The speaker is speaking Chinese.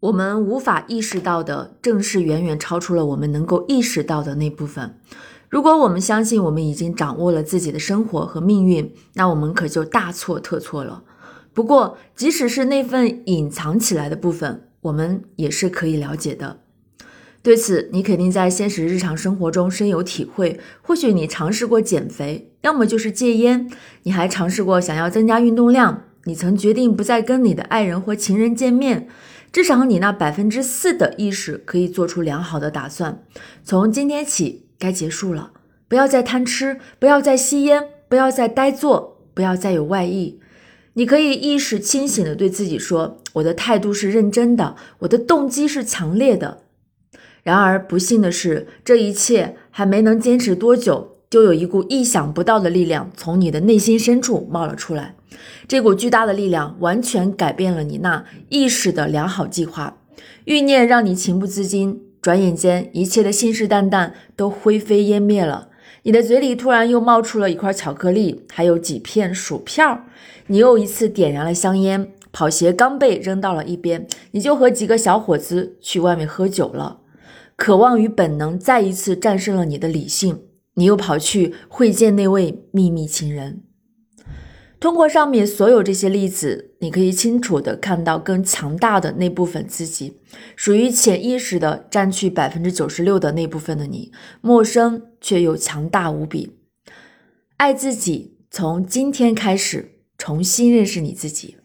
我们无法意识到的，正是远远超出了我们能够意识到的那部分。如果我们相信我们已经掌握了自己的生活和命运，那我们可就大错特错了。不过，即使是那份隐藏起来的部分，我们也是可以了解的。对此，你肯定在现实日常生活中深有体会。或许你尝试过减肥，要么就是戒烟，你还尝试过想要增加运动量。你曾决定不再跟你的爱人或情人见面，至少你那百分之四的意识可以做出良好的打算。从今天起，该结束了，不要再贪吃，不要再吸烟，不要再呆坐，不要再有外意。你可以意识清醒地对自己说：“我的态度是认真的，我的动机是强烈的。”然而，不幸的是，这一切还没能坚持多久。就有一股意想不到的力量从你的内心深处冒了出来，这股巨大的力量完全改变了你那意识的良好计划，欲念让你情不自禁，转眼间一切的信誓旦旦都灰飞烟灭了。你的嘴里突然又冒出了一块巧克力，还有几片薯片儿你又一次点燃了香烟，跑鞋刚被扔到了一边，你就和几个小伙子去外面喝酒了。渴望与本能再一次战胜了你的理性。你又跑去会见那位秘密情人。通过上面所有这些例子，你可以清楚的看到更强大的那部分自己，属于潜意识的占据百分之九十六的那部分的你，陌生却又强大无比。爱自己，从今天开始，重新认识你自己。